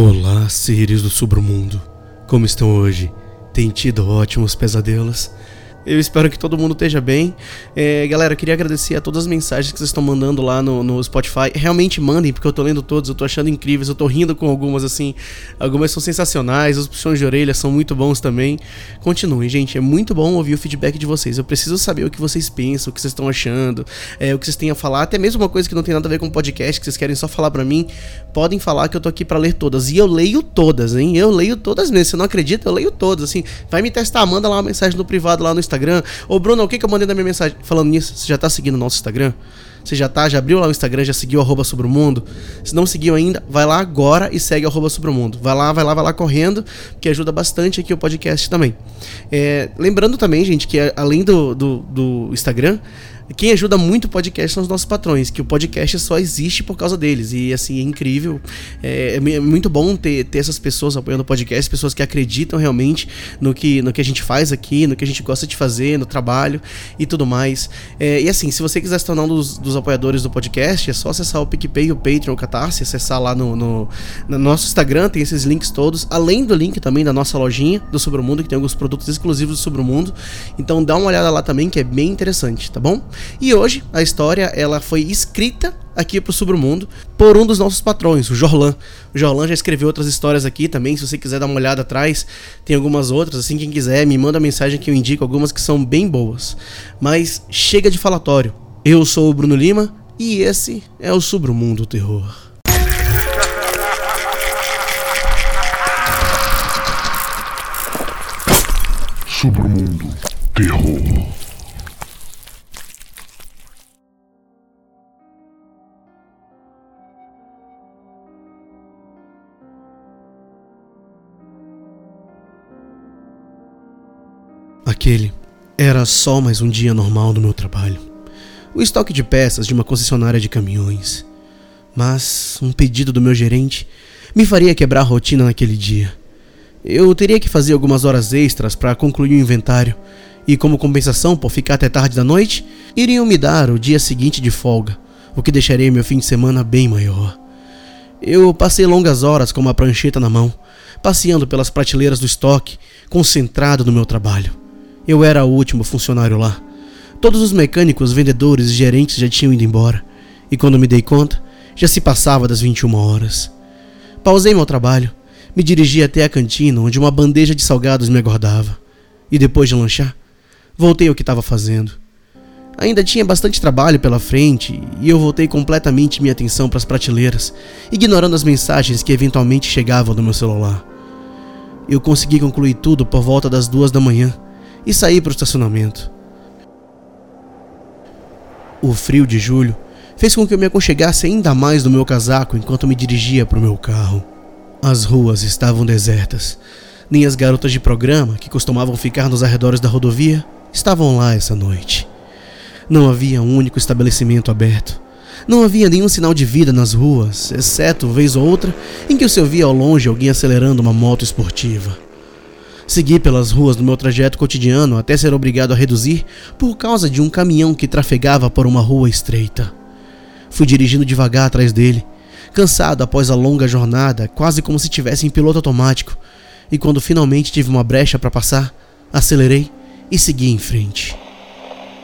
Olá, seres do submundo. Como estão hoje? Tem tido ótimos pesadelos? Eu espero que todo mundo esteja bem. É, galera, eu queria agradecer a todas as mensagens que vocês estão mandando lá no, no, Spotify. Realmente mandem, porque eu tô lendo todos, eu tô achando incríveis, eu tô rindo com algumas, assim. Algumas são sensacionais, os puxões de orelha são muito bons também. Continuem, gente, é muito bom ouvir o feedback de vocês. Eu preciso saber o que vocês pensam, o que vocês estão achando, é, o que vocês têm a falar. Até mesmo uma coisa que não tem nada a ver com podcast, que vocês querem só falar para mim, podem falar que eu tô aqui para ler todas. E eu leio todas, hein? Eu leio todas mesmo. Você não acredita? Eu leio todas, assim. Vai me testar, manda lá uma mensagem no privado lá no Instagram Instagram. Ô, Bruno, o que, que eu mandei na minha mensagem? Falando nisso, você já tá seguindo o nosso Instagram? Você já tá, já abriu lá o Instagram, já seguiu arroba sobre o mundo? Se não seguiu ainda, vai lá agora e segue arroba sobre o mundo. Vai lá, vai lá, vai lá correndo, que ajuda bastante aqui o podcast também. É, lembrando também, gente, que além do, do, do Instagram, quem ajuda muito o podcast são os nossos patrões, que o podcast só existe por causa deles. E assim, é incrível. É, é muito bom ter, ter essas pessoas apoiando o podcast, pessoas que acreditam realmente no que, no que a gente faz aqui, no que a gente gosta de fazer, no trabalho e tudo mais. É, e assim, se você quiser se tornar um dos, dos, apoiadores do podcast, é só acessar o PicPay, o Patreon, o Catarse, acessar lá no, no, no nosso Instagram, tem esses links todos, além do link também da nossa lojinha do Sobre o Mundo, que tem alguns produtos exclusivos do Sobre o Mundo. Então dá uma olhada lá também, que é bem interessante, tá bom? E hoje a história ela foi escrita aqui pro Submundo por um dos nossos patrões, o Jorlan. O Jorlan já escreveu outras histórias aqui também, se você quiser dar uma olhada atrás, tem algumas outras, assim quem quiser me manda mensagem que eu indico algumas que são bem boas. Mas chega de falatório. Eu sou o Bruno Lima e esse é o Submundo Terror. Submundo Terror. Aquele era só mais um dia normal do meu trabalho. O estoque de peças de uma concessionária de caminhões. Mas um pedido do meu gerente me faria quebrar a rotina naquele dia. Eu teria que fazer algumas horas extras para concluir o inventário, e como compensação por ficar até tarde da noite, iriam me dar o dia seguinte de folga, o que deixaria meu fim de semana bem maior. Eu passei longas horas com uma prancheta na mão, passeando pelas prateleiras do estoque, concentrado no meu trabalho. Eu era o último funcionário lá. Todos os mecânicos, vendedores e gerentes já tinham ido embora. E quando me dei conta, já se passava das 21 horas. Pausei meu trabalho, me dirigi até a cantina onde uma bandeja de salgados me aguardava. E depois de lanchar, voltei ao que estava fazendo. Ainda tinha bastante trabalho pela frente e eu voltei completamente minha atenção para as prateleiras, ignorando as mensagens que eventualmente chegavam no meu celular. Eu consegui concluir tudo por volta das duas da manhã e saí para o estacionamento. O frio de julho fez com que eu me aconchegasse ainda mais no meu casaco enquanto me dirigia para o meu carro. As ruas estavam desertas. Nem as garotas de programa, que costumavam ficar nos arredores da rodovia, estavam lá essa noite. Não havia um único estabelecimento aberto. Não havia nenhum sinal de vida nas ruas, exceto, vez ou outra, em que se ouvia ao longe alguém acelerando uma moto esportiva. Segui pelas ruas do meu trajeto cotidiano até ser obrigado a reduzir por causa de um caminhão que trafegava por uma rua estreita. Fui dirigindo devagar atrás dele, cansado após a longa jornada, quase como se tivesse em piloto automático, e quando finalmente tive uma brecha para passar, acelerei e segui em frente.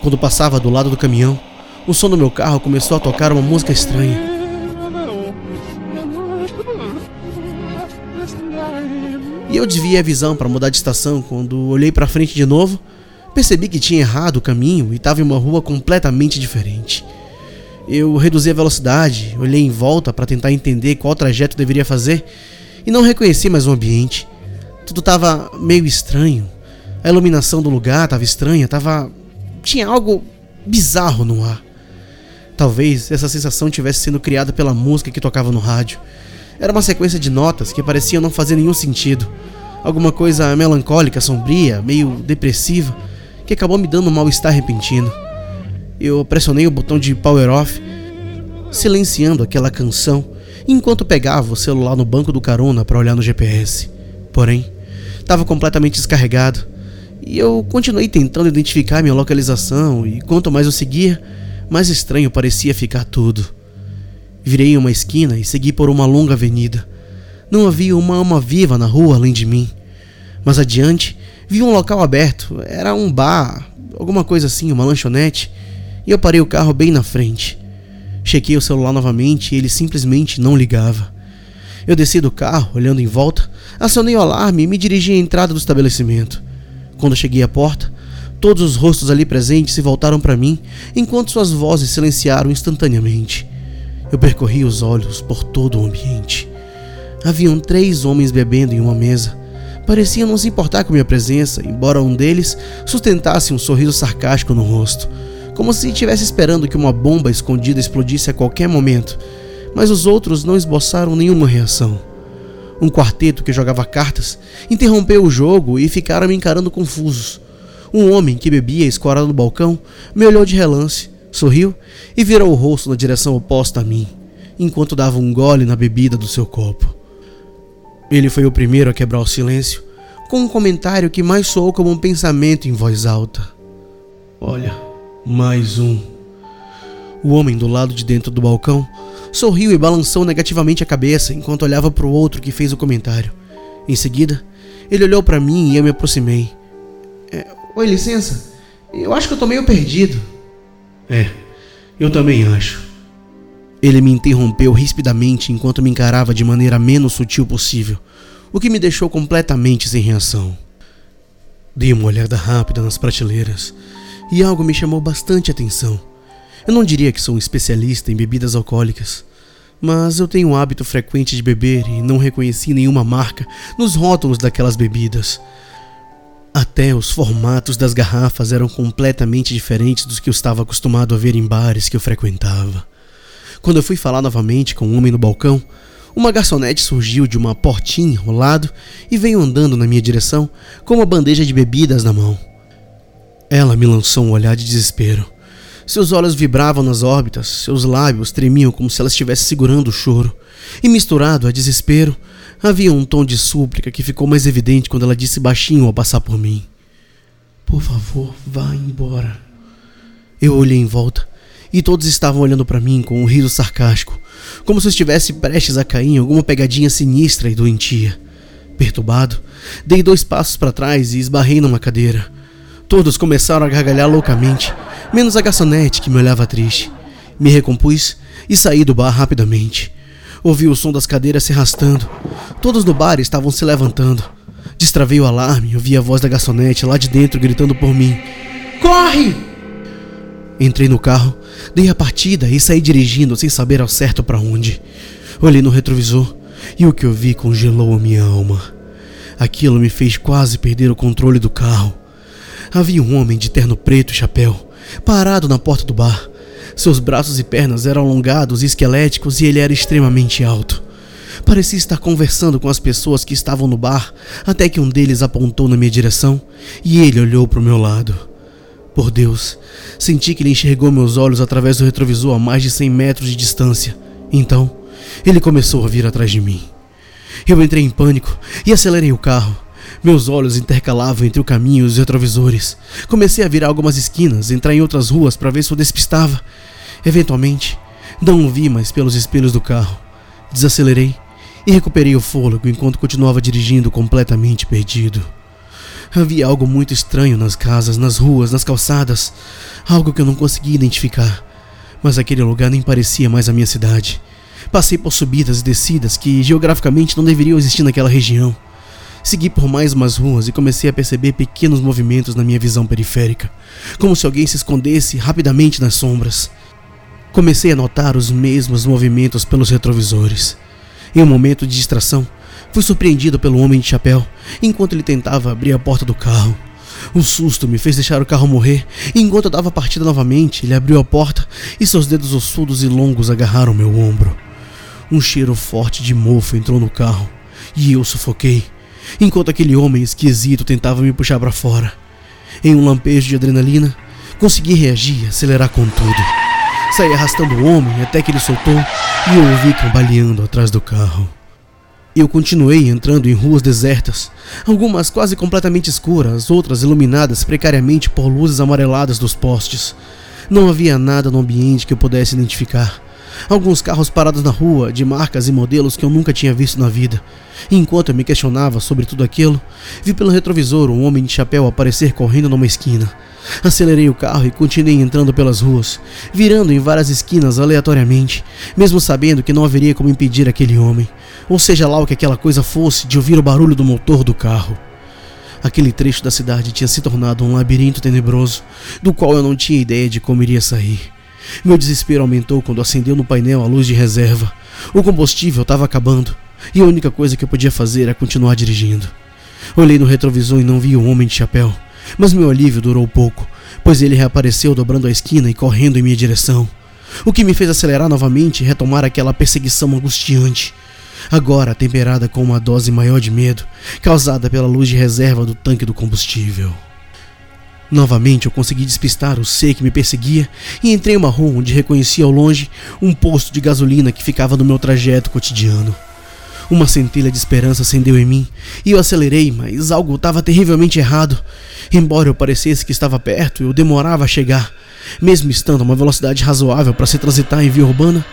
Quando passava do lado do caminhão, o som do meu carro começou a tocar uma música estranha. Eu desviei a visão para mudar de estação quando olhei para frente de novo, percebi que tinha errado o caminho e estava em uma rua completamente diferente. Eu reduzi a velocidade, olhei em volta para tentar entender qual trajeto deveria fazer e não reconheci mais o ambiente. Tudo estava meio estranho. A iluminação do lugar estava estranha, estava tinha algo bizarro no ar. Talvez essa sensação tivesse sido criada pela música que tocava no rádio. Era uma sequência de notas que pareciam não fazer nenhum sentido. Alguma coisa melancólica, sombria, meio depressiva, que acabou me dando um mal-estar repentino. Eu pressionei o botão de power off, silenciando aquela canção, enquanto pegava o celular no banco do carona para olhar no GPS. Porém, estava completamente descarregado, e eu continuei tentando identificar minha localização, e quanto mais eu seguia, mais estranho parecia ficar tudo. Virei uma esquina e segui por uma longa avenida. Não havia uma alma viva na rua além de mim. Mas adiante, vi um local aberto. Era um bar, alguma coisa assim, uma lanchonete. E eu parei o carro bem na frente. Chequei o celular novamente e ele simplesmente não ligava. Eu desci do carro, olhando em volta, acionei o alarme e me dirigi à entrada do estabelecimento. Quando cheguei à porta, todos os rostos ali presentes se voltaram para mim, enquanto suas vozes silenciaram instantaneamente. Eu percorri os olhos por todo o ambiente. Haviam três homens bebendo em uma mesa. Pareciam não se importar com minha presença, embora um deles sustentasse um sorriso sarcástico no rosto, como se estivesse esperando que uma bomba escondida explodisse a qualquer momento. Mas os outros não esboçaram nenhuma reação. Um quarteto que jogava cartas interrompeu o jogo e ficaram me encarando confusos. Um homem que bebia escorado no balcão me olhou de relance, sorriu e virou o rosto na direção oposta a mim, enquanto dava um gole na bebida do seu copo. Ele foi o primeiro a quebrar o silêncio, com um comentário que mais soou como um pensamento em voz alta. Olha, mais um. O homem do lado de dentro do balcão sorriu e balançou negativamente a cabeça enquanto olhava para o outro que fez o comentário. Em seguida, ele olhou para mim e eu me aproximei. É, Oi, licença. Eu acho que eu tô meio perdido. É, eu também acho. Ele me interrompeu rispidamente enquanto me encarava de maneira menos sutil possível, o que me deixou completamente sem reação. Dei uma olhada rápida nas prateleiras e algo me chamou bastante atenção. Eu não diria que sou um especialista em bebidas alcoólicas, mas eu tenho um hábito frequente de beber e não reconheci nenhuma marca nos rótulos daquelas bebidas. Até os formatos das garrafas eram completamente diferentes dos que eu estava acostumado a ver em bares que eu frequentava. Quando eu fui falar novamente com um homem no balcão, uma garçonete surgiu de uma portinha ao lado e veio andando na minha direção com uma bandeja de bebidas na mão. Ela me lançou um olhar de desespero. Seus olhos vibravam nas órbitas, seus lábios tremiam como se ela estivesse segurando o choro. E misturado a desespero, havia um tom de súplica que ficou mais evidente quando ela disse baixinho ao passar por mim: Por favor, vá embora. Eu olhei em volta e todos estavam olhando para mim com um riso sarcástico, como se estivesse prestes a cair em alguma pegadinha sinistra e doentia. Perturbado, dei dois passos para trás e esbarrei numa cadeira. Todos começaram a gargalhar loucamente, menos a garçonete que me olhava triste. Me recompus e saí do bar rapidamente. Ouvi o som das cadeiras se arrastando. Todos no bar estavam se levantando. Destravei o alarme e ouvi a voz da garçonete lá de dentro gritando por mim: Corre! Entrei no carro, dei a partida e saí dirigindo sem saber ao certo para onde. Olhei no retrovisor e o que eu vi congelou a minha alma. Aquilo me fez quase perder o controle do carro. Havia um homem de terno preto e chapéu, parado na porta do bar. Seus braços e pernas eram alongados e esqueléticos e ele era extremamente alto. Parecia estar conversando com as pessoas que estavam no bar, até que um deles apontou na minha direção e ele olhou para o meu lado. Por Deus, senti que ele enxergou meus olhos através do retrovisor a mais de 100 metros de distância. Então, ele começou a vir atrás de mim. Eu entrei em pânico e acelerei o carro. Meus olhos intercalavam entre o caminho e os retrovisores. Comecei a virar algumas esquinas, entrar em outras ruas para ver se eu despistava. Eventualmente, não o vi mais pelos espelhos do carro. Desacelerei e recuperei o fôlego enquanto continuava dirigindo completamente perdido. Havia algo muito estranho nas casas, nas ruas, nas calçadas. Algo que eu não conseguia identificar. Mas aquele lugar nem parecia mais a minha cidade. Passei por subidas e descidas que geograficamente não deveriam existir naquela região. Segui por mais umas ruas e comecei a perceber pequenos movimentos na minha visão periférica, como se alguém se escondesse rapidamente nas sombras. Comecei a notar os mesmos movimentos pelos retrovisores. Em um momento de distração, Fui surpreendido pelo homem de chapéu enquanto ele tentava abrir a porta do carro. O susto me fez deixar o carro morrer, e enquanto eu dava partida novamente, ele abriu a porta e seus dedos ossudos e longos agarraram meu ombro. Um cheiro forte de mofo entrou no carro e eu sufoquei, enquanto aquele homem esquisito tentava me puxar para fora. Em um lampejo de adrenalina, consegui reagir e acelerar com tudo. Saí arrastando o homem até que ele soltou e eu ouvi cambaleando atrás do carro. Eu continuei entrando em ruas desertas, algumas quase completamente escuras, outras iluminadas precariamente por luzes amareladas dos postes. Não havia nada no ambiente que eu pudesse identificar, alguns carros parados na rua, de marcas e modelos que eu nunca tinha visto na vida. Enquanto eu me questionava sobre tudo aquilo, vi pelo retrovisor um homem de chapéu aparecer correndo numa esquina. Acelerei o carro e continuei entrando pelas ruas, virando em várias esquinas aleatoriamente, mesmo sabendo que não haveria como impedir aquele homem, ou seja lá o que aquela coisa fosse, de ouvir o barulho do motor do carro. Aquele trecho da cidade tinha se tornado um labirinto tenebroso, do qual eu não tinha ideia de como iria sair. Meu desespero aumentou quando acendeu no painel a luz de reserva. O combustível estava acabando, e a única coisa que eu podia fazer era continuar dirigindo. Olhei no retrovisor e não vi o homem de chapéu, mas meu alívio durou pouco, pois ele reapareceu dobrando a esquina e correndo em minha direção. O que me fez acelerar novamente e retomar aquela perseguição angustiante agora temperada com uma dose maior de medo, causada pela luz de reserva do tanque do combustível. Novamente eu consegui despistar o C que me perseguia e entrei em uma rua onde reconheci ao longe um posto de gasolina que ficava no meu trajeto cotidiano. Uma centelha de esperança acendeu em mim e eu acelerei, mas algo estava terrivelmente errado. Embora eu parecesse que estava perto, eu demorava a chegar, mesmo estando a uma velocidade razoável para se transitar em via urbana.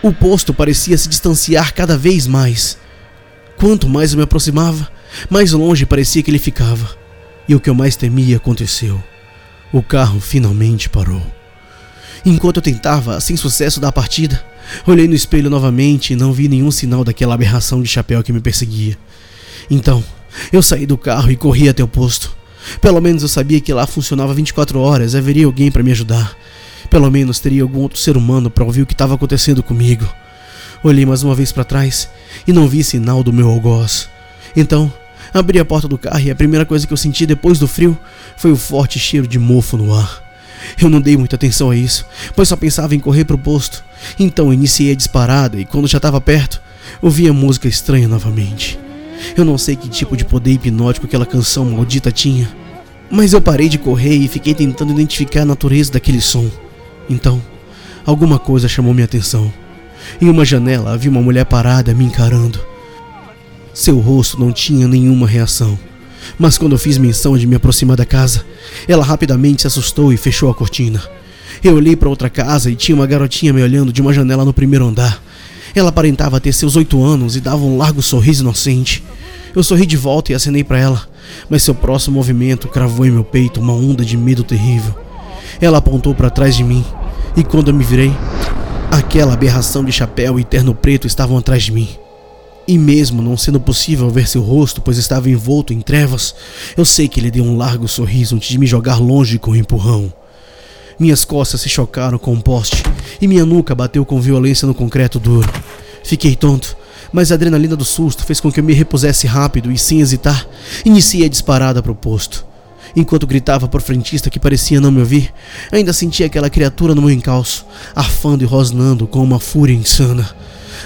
O posto parecia se distanciar cada vez mais. Quanto mais eu me aproximava, mais longe parecia que ele ficava. E o que eu mais temia aconteceu. O carro finalmente parou. Enquanto eu tentava, sem sucesso, dar a partida, olhei no espelho novamente e não vi nenhum sinal daquela aberração de chapéu que me perseguia. Então, eu saí do carro e corri até o posto. Pelo menos eu sabia que lá funcionava 24 horas haveria alguém para me ajudar. Pelo menos teria algum outro ser humano para ouvir o que estava acontecendo comigo. Olhei mais uma vez para trás e não vi sinal do meu algoz. Então, abri a porta do carro e a primeira coisa que eu senti depois do frio foi o forte cheiro de mofo no ar. Eu não dei muita atenção a isso, pois só pensava em correr para o posto. Então iniciei a disparada e quando já estava perto, ouvi a música estranha novamente. Eu não sei que tipo de poder hipnótico aquela canção maldita tinha, mas eu parei de correr e fiquei tentando identificar a natureza daquele som. Então, alguma coisa chamou minha atenção. Em uma janela havia uma mulher parada me encarando. Seu rosto não tinha nenhuma reação, mas quando eu fiz menção de me aproximar da casa, ela rapidamente se assustou e fechou a cortina. Eu olhei para outra casa e tinha uma garotinha me olhando de uma janela no primeiro andar. Ela aparentava ter seus oito anos e dava um largo sorriso inocente. Eu sorri de volta e acenei para ela, mas seu próximo movimento cravou em meu peito uma onda de medo terrível. Ela apontou para trás de mim, e quando eu me virei, aquela aberração de chapéu e terno preto estavam atrás de mim. E mesmo não sendo possível ver seu rosto, pois estava envolto em trevas, eu sei que ele deu um largo sorriso antes de me jogar longe com um empurrão. Minhas costas se chocaram com um poste e minha nuca bateu com violência no concreto duro. Fiquei tonto, mas a adrenalina do susto fez com que eu me repusesse rápido e, sem hesitar, iniciei a disparada para o posto. Enquanto gritava por frentista que parecia não me ouvir, ainda sentia aquela criatura no meu encalço, arfando e rosnando com uma fúria insana.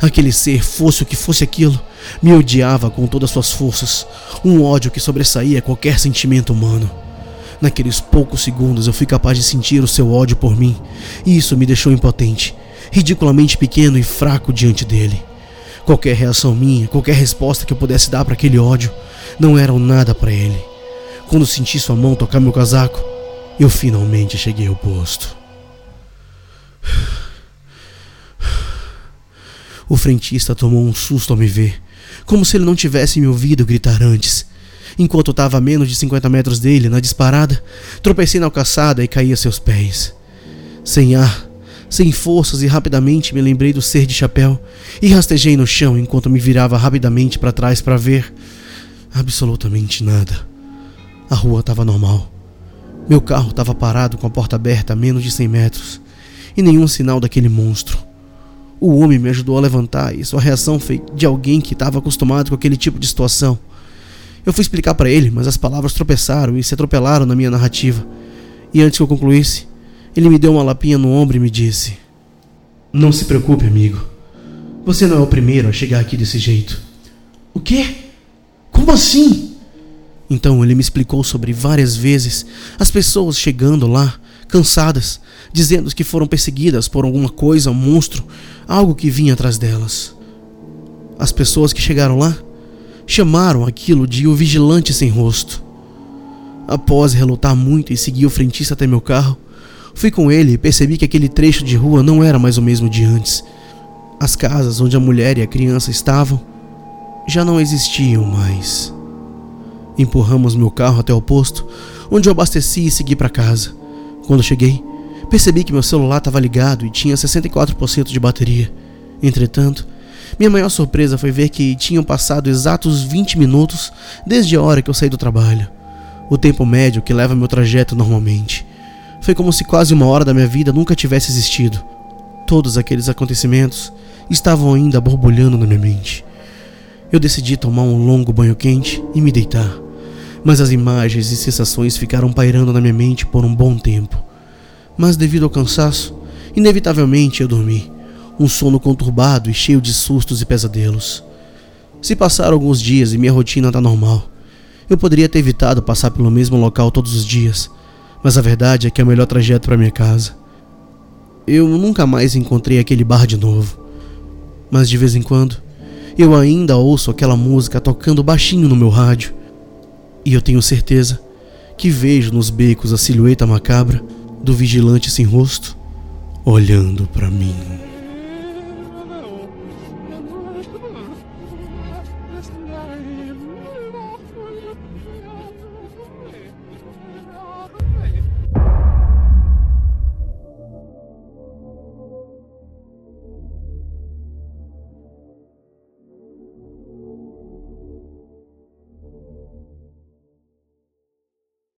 Aquele ser, fosse o que fosse aquilo, me odiava com todas suas forças, um ódio que sobressaía qualquer sentimento humano. Naqueles poucos segundos eu fui capaz de sentir o seu ódio por mim, e isso me deixou impotente, ridiculamente pequeno e fraco diante dele. Qualquer reação minha, qualquer resposta que eu pudesse dar para aquele ódio, não eram nada para ele. Quando senti sua mão tocar meu casaco, eu finalmente cheguei ao posto. O frentista tomou um susto ao me ver, como se ele não tivesse me ouvido gritar antes. Enquanto estava a menos de 50 metros dele, na disparada, tropecei na calçada e caí a seus pés. Sem ar, sem forças e rapidamente me lembrei do ser de chapéu e rastejei no chão enquanto me virava rapidamente para trás para ver absolutamente nada. A rua estava normal. Meu carro estava parado com a porta aberta a menos de 100 metros e nenhum sinal daquele monstro. O homem me ajudou a levantar e sua reação foi de alguém que estava acostumado com aquele tipo de situação. Eu fui explicar para ele, mas as palavras tropeçaram e se atropelaram na minha narrativa. E antes que eu concluísse, ele me deu uma lapinha no ombro e me disse: Não se preocupe, amigo. Você não é o primeiro a chegar aqui desse jeito. O quê? Como assim? Então ele me explicou sobre várias vezes as pessoas chegando lá, cansadas, dizendo que foram perseguidas por alguma coisa, um monstro, algo que vinha atrás delas. As pessoas que chegaram lá chamaram aquilo de o vigilante sem rosto. Após relutar muito e seguir o frentista até meu carro, Fui com ele e percebi que aquele trecho de rua não era mais o mesmo de antes. As casas onde a mulher e a criança estavam já não existiam mais. Empurramos meu carro até o posto, onde eu abasteci e segui para casa. Quando cheguei, percebi que meu celular estava ligado e tinha 64% de bateria. Entretanto, minha maior surpresa foi ver que tinham passado exatos 20 minutos desde a hora que eu saí do trabalho, o tempo médio que leva meu trajeto normalmente. Foi como se quase uma hora da minha vida nunca tivesse existido. Todos aqueles acontecimentos estavam ainda borbulhando na minha mente. Eu decidi tomar um longo banho quente e me deitar, mas as imagens e sensações ficaram pairando na minha mente por um bom tempo. Mas devido ao cansaço, inevitavelmente eu dormi, um sono conturbado e cheio de sustos e pesadelos. Se passaram alguns dias e minha rotina está normal, eu poderia ter evitado passar pelo mesmo local todos os dias, mas a verdade é que é o melhor trajeto para minha casa. Eu nunca mais encontrei aquele bar de novo, mas de vez em quando eu ainda ouço aquela música tocando baixinho no meu rádio, e eu tenho certeza que vejo nos becos a silhueta macabra do vigilante sem rosto olhando para mim.